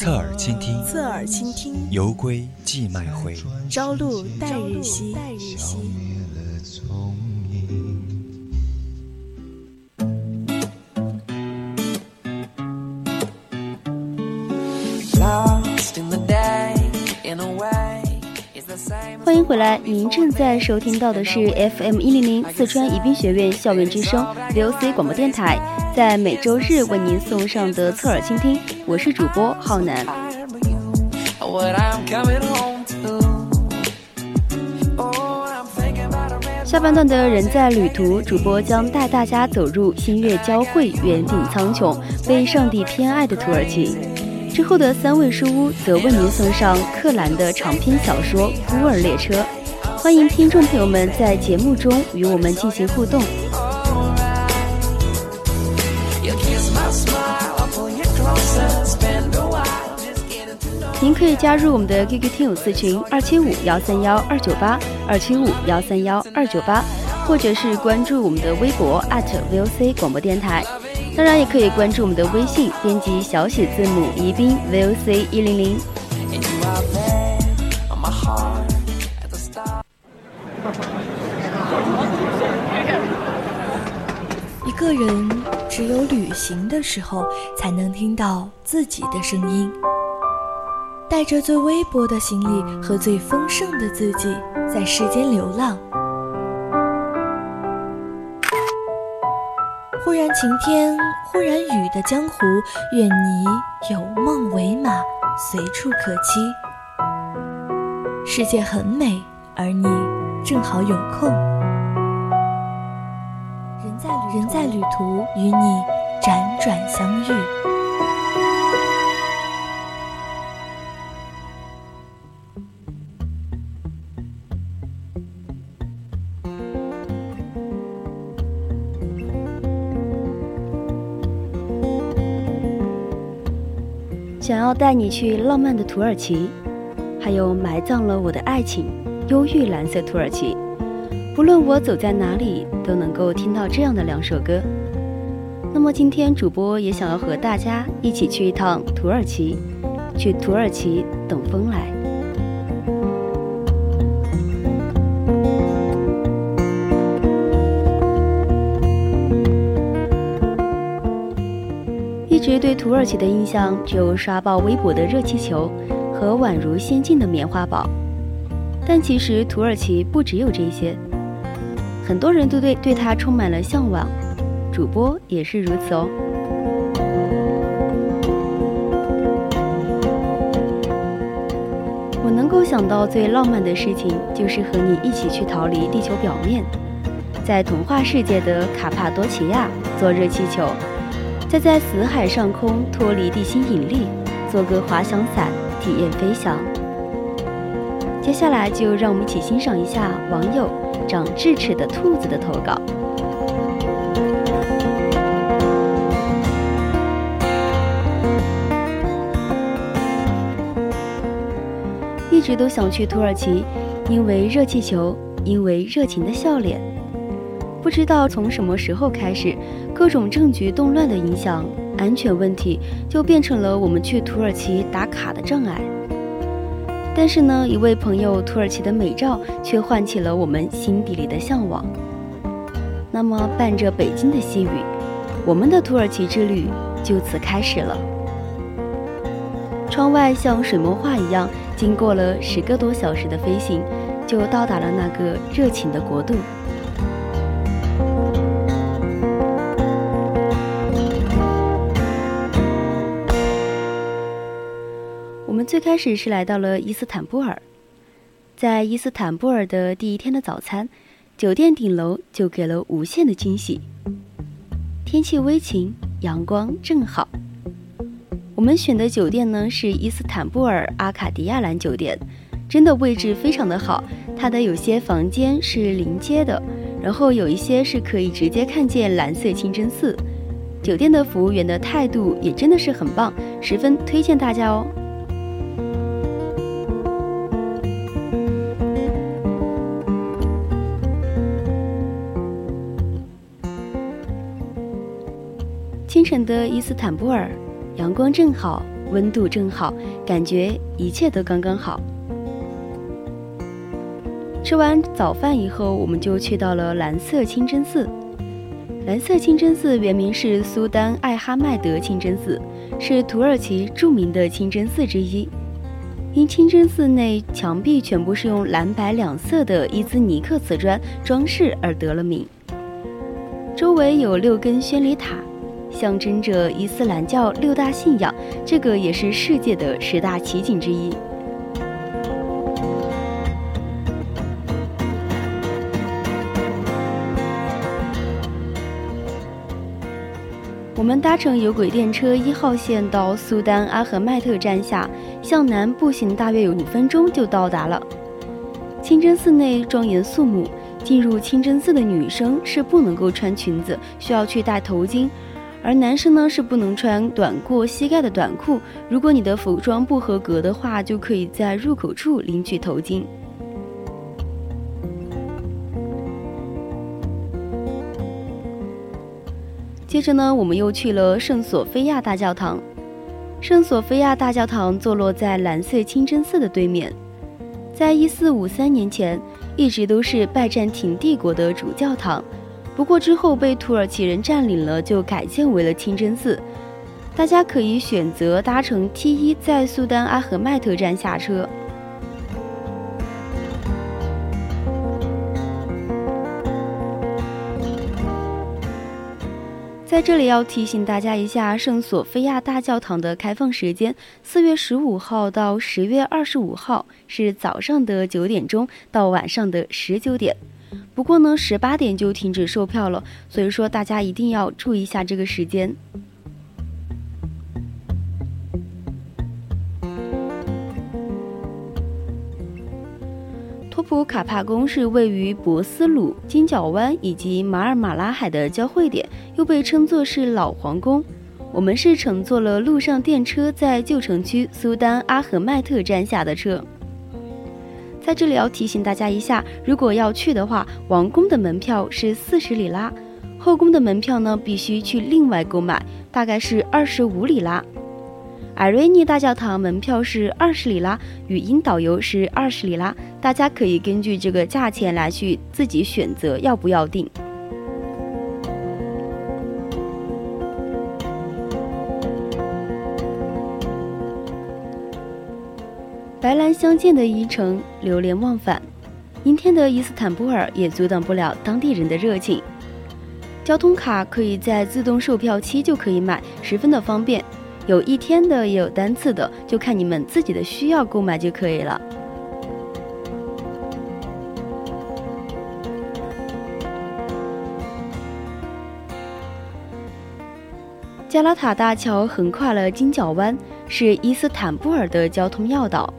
侧耳倾听，侧耳倾听，犹归寄麦回，朝露待日晞。欢迎回来，您正在收听到的是 FM 一零零四川宜宾学院校园之声 VOC 广播电台，在每周日为您送上的侧耳倾听，我是主播浩南。下半段的人在旅途，主播将带大家走入星月交汇、远顶苍穹、被上帝偏爱的土耳其。之后的三位书屋则为您送上克兰的长篇小说《孤儿列车》，欢迎听众朋友们在节目中与我们进行互动。您可以加入我们的 QQ 听友四群二七五幺三幺二九八二七五幺三幺二九八，或者是关注我们的微博 @VOC 广播电台。当然，也可以关注我们的微信，编辑小写字母宜宾 VOC 一零零。一个人只有旅行的时候，才能听到自己的声音。带着最微薄的行李和最丰盛的自己，在世间流浪。忽然晴天，忽然雨的江湖，愿你有梦为马，随处可栖。世界很美，而你正好有空。人在人在旅途，与你辗转相遇。要带你去浪漫的土耳其，还有埋葬了我的爱情，忧郁蓝色土耳其。不论我走在哪里，都能够听到这样的两首歌。那么今天主播也想要和大家一起去一趟土耳其，去土耳其等风来。对土耳其的印象只有刷爆微博的热气球和宛如仙境的棉花堡，但其实土耳其不只有这些，很多人都对对它充满了向往，主播也是如此哦。我能够想到最浪漫的事情，就是和你一起去逃离地球表面，在童话世界的卡帕多奇亚坐热气球。再在死海上空脱离地心引力，做个滑翔伞，体验飞翔。接下来就让我们一起欣赏一下网友长智齿的兔子的投稿。一直都想去土耳其，因为热气球，因为热情的笑脸。不知道从什么时候开始。各种政局动乱的影响，安全问题就变成了我们去土耳其打卡的障碍。但是呢，一位朋友土耳其的美照却唤起了我们心底里的向往。那么，伴着北京的细雨，我们的土耳其之旅就此开始了。窗外像水墨画一样，经过了十个多小时的飞行，就到达了那个热情的国度。最开始是来到了伊斯坦布尔，在伊斯坦布尔的第一天的早餐，酒店顶楼就给了无限的惊喜。天气微晴，阳光正好。我们选的酒店呢是伊斯坦布尔阿卡迪亚兰酒店，真的位置非常的好。它的有些房间是临街的，然后有一些是可以直接看见蓝色清真寺。酒店的服务员的态度也真的是很棒，十分推荐大家哦。清晨的伊斯坦布尔，阳光正好，温度正好，感觉一切都刚刚好。吃完早饭以后，我们就去到了蓝色清真寺。蓝色清真寺原名是苏丹艾哈迈德清真寺，是土耳其著名的清真寺之一。因清真寺内墙壁全部是用蓝白两色的伊兹尼克瓷砖装饰而得了名。周围有六根宣礼塔，象征着伊斯兰教六大信仰，这个也是世界的十大奇景之一。我们搭乘有轨电车一号线到苏丹阿合迈特站下，向南步行大约有五分钟就到达了。清真寺内庄严肃穆，进入清真寺的女生是不能够穿裙子，需要去戴头巾；而男生呢是不能穿短过膝盖的短裤。如果你的服装不合格的话，就可以在入口处领取头巾。接着呢，我们又去了圣索菲亚大教堂。圣索菲亚大教堂坐落在蓝色清真寺的对面，在一四五三年前一直都是拜占庭帝国的主教堂，不过之后被土耳其人占领了，就改建为了清真寺。大家可以选择搭乘 T 一在苏丹阿合迈特站下车。在这里要提醒大家一下，圣索菲亚大教堂的开放时间，四月十五号到十月二十五号是早上的九点钟到晚上的十九点。不过呢，十八点就停止售票了，所以说大家一定要注意一下这个时间。托普卡帕宫是位于博斯鲁金角湾以及马尔马拉海的交汇点，又被称作是老皇宫。我们是乘坐了陆上电车，在旧城区苏丹阿合迈特站下的车。在这里要提醒大家一下，如果要去的话，王宫的门票是四十里拉，后宫的门票呢必须去另外购买，大概是二十五里拉。艾瑞尼大教堂门票是二十里拉，语音导游是二十里拉，大家可以根据这个价钱来去自己选择要不要订。相见的一城，流连忘返。阴天的伊斯坦布尔也阻挡不了当地人的热情。交通卡可以在自动售票期就可以买，十分的方便。有一天的，也有单次的，就看你们自己的需要购买就可以了。加拉塔大桥横跨了金角湾，是伊斯坦布尔的交通要道。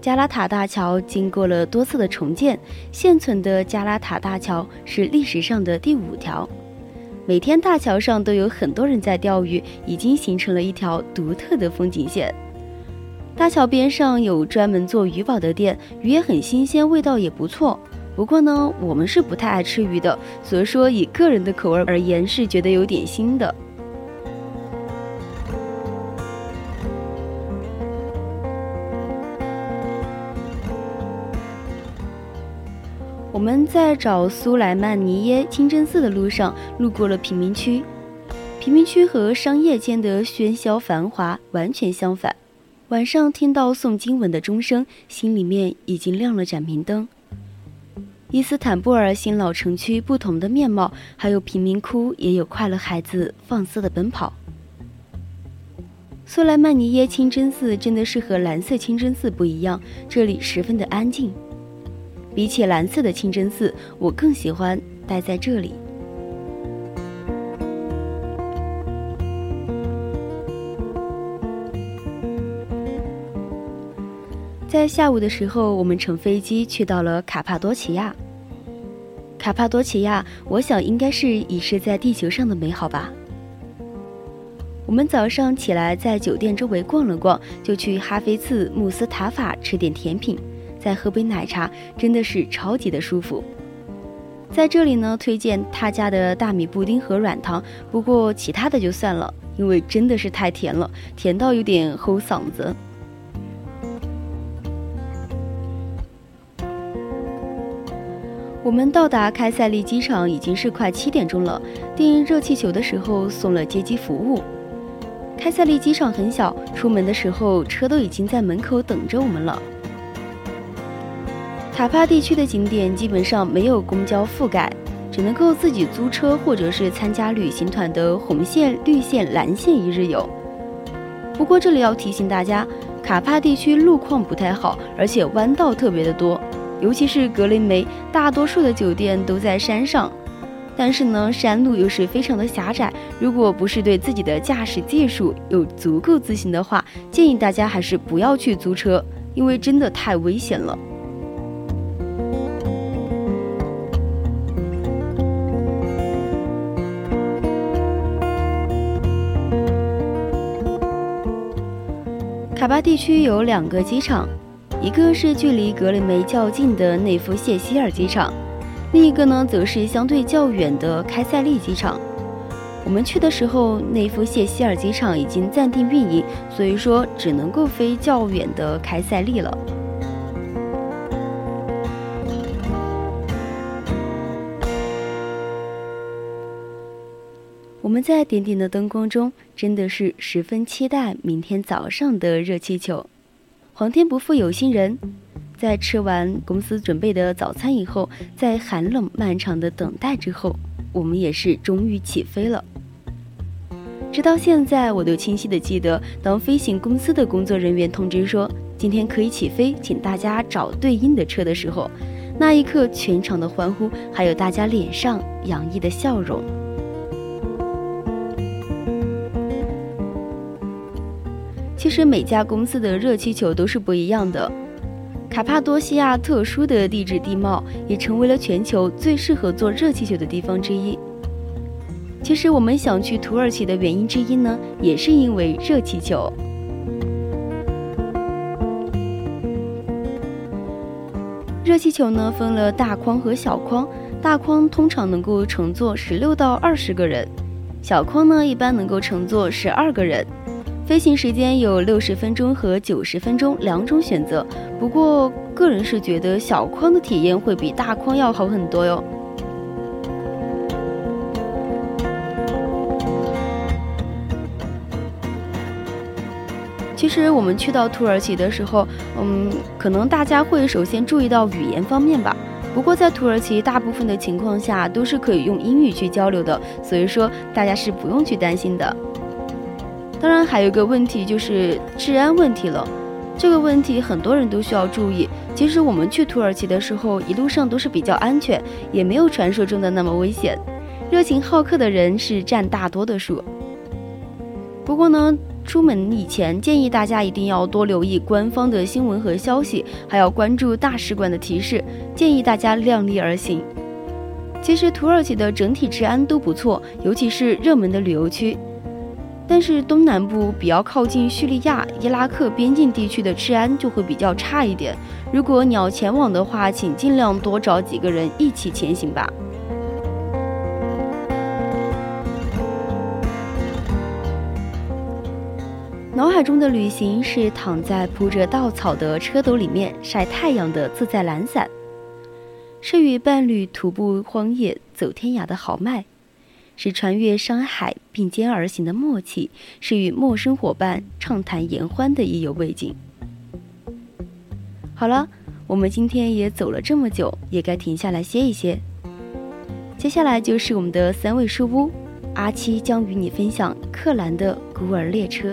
加拉塔大桥经过了多次的重建，现存的加拉塔大桥是历史上的第五条。每天大桥上都有很多人在钓鱼，已经形成了一条独特的风景线。大桥边上有专门做鱼堡的店，鱼也很新鲜，味道也不错。不过呢，我们是不太爱吃鱼的，所以说以个人的口味而言，是觉得有点腥的。我们在找苏莱曼尼耶清真寺的路上，路过了贫民区。贫民区和商业间的喧嚣繁华完全相反。晚上听到诵经文的钟声，心里面已经亮了盏明灯。伊斯坦布尔新老城区不同的面貌，还有贫民窟，也有快乐孩子放肆的奔跑。苏莱曼尼耶清真寺真的是和蓝色清真寺不一样，这里十分的安静。比起蓝色的清真寺，我更喜欢待在这里。在下午的时候，我们乘飞机去到了卡帕多奇亚。卡帕多奇亚，我想应该是遗失在地球上的美好吧。我们早上起来在酒店周围逛了逛，就去哈菲茨穆斯塔法吃点甜品，再喝杯奶茶，真的是超级的舒服。在这里呢，推荐他家的大米布丁和软糖，不过其他的就算了，因为真的是太甜了，甜到有点齁嗓子。我们到达开塞利机场已经是快七点钟了。订热气球的时候送了接机服务。开塞利机场很小，出门的时候车都已经在门口等着我们了。塔帕地区的景点基本上没有公交覆盖，只能够自己租车或者是参加旅行团的红线、绿线、蓝线一日游。不过这里要提醒大家，卡帕地区路况不太好，而且弯道特别的多。尤其是格林梅，大多数的酒店都在山上，但是呢，山路又是非常的狭窄。如果不是对自己的驾驶技术有足够自信的话，建议大家还是不要去租车，因为真的太危险了。地区有两个机场。一个是距离格雷梅较近的内夫谢希尔机场，另一个呢则是相对较远的开塞利机场。我们去的时候，内夫谢希尔机场已经暂定运营，所以说只能够飞较远的开塞利了。我们在点点的灯光中，真的是十分期待明天早上的热气球。皇天不负有心人，在吃完公司准备的早餐以后，在寒冷漫长的等待之后，我们也是终于起飞了。直到现在，我都清晰的记得，当飞行公司的工作人员通知说今天可以起飞，请大家找对应的车的时候，那一刻全场的欢呼，还有大家脸上洋溢的笑容。其实每家公司的热气球都是不一样的。卡帕多西亚特殊的地质地貌也成为了全球最适合做热气球的地方之一。其实我们想去土耳其的原因之一呢，也是因为热气球。热气球呢分了大框和小框，大框通常能够乘坐十六到二十个人，小框呢一般能够乘坐十二个人。飞行时间有六十分钟和九十分钟两种选择，不过个人是觉得小框的体验会比大框要好很多哟。其实我们去到土耳其的时候，嗯，可能大家会首先注意到语言方面吧。不过在土耳其大部分的情况下都是可以用英语去交流的，所以说大家是不用去担心的。当然，还有一个问题就是治安问题了。这个问题很多人都需要注意。其实我们去土耳其的时候，一路上都是比较安全，也没有传说中的那么危险。热情好客的人是占大多的数。不过呢，出门以前建议大家一定要多留意官方的新闻和消息，还要关注大使馆的提示。建议大家量力而行。其实土耳其的整体治安都不错，尤其是热门的旅游区。但是东南部比较靠近叙利亚、伊拉克边境地区的治安就会比较差一点。如果你要前往的话，请尽量多找几个人一起前行吧。脑海中的旅行是躺在铺着稻草的车斗里面晒太阳的自在懒散，是与伴侣徒步荒野走天涯的豪迈。是穿越山海并肩而行的默契，是与陌生伙伴畅谈言欢的意犹未尽。好了，我们今天也走了这么久，也该停下来歇一歇。接下来就是我们的三位书屋，阿七将与你分享克兰的《孤儿列车》。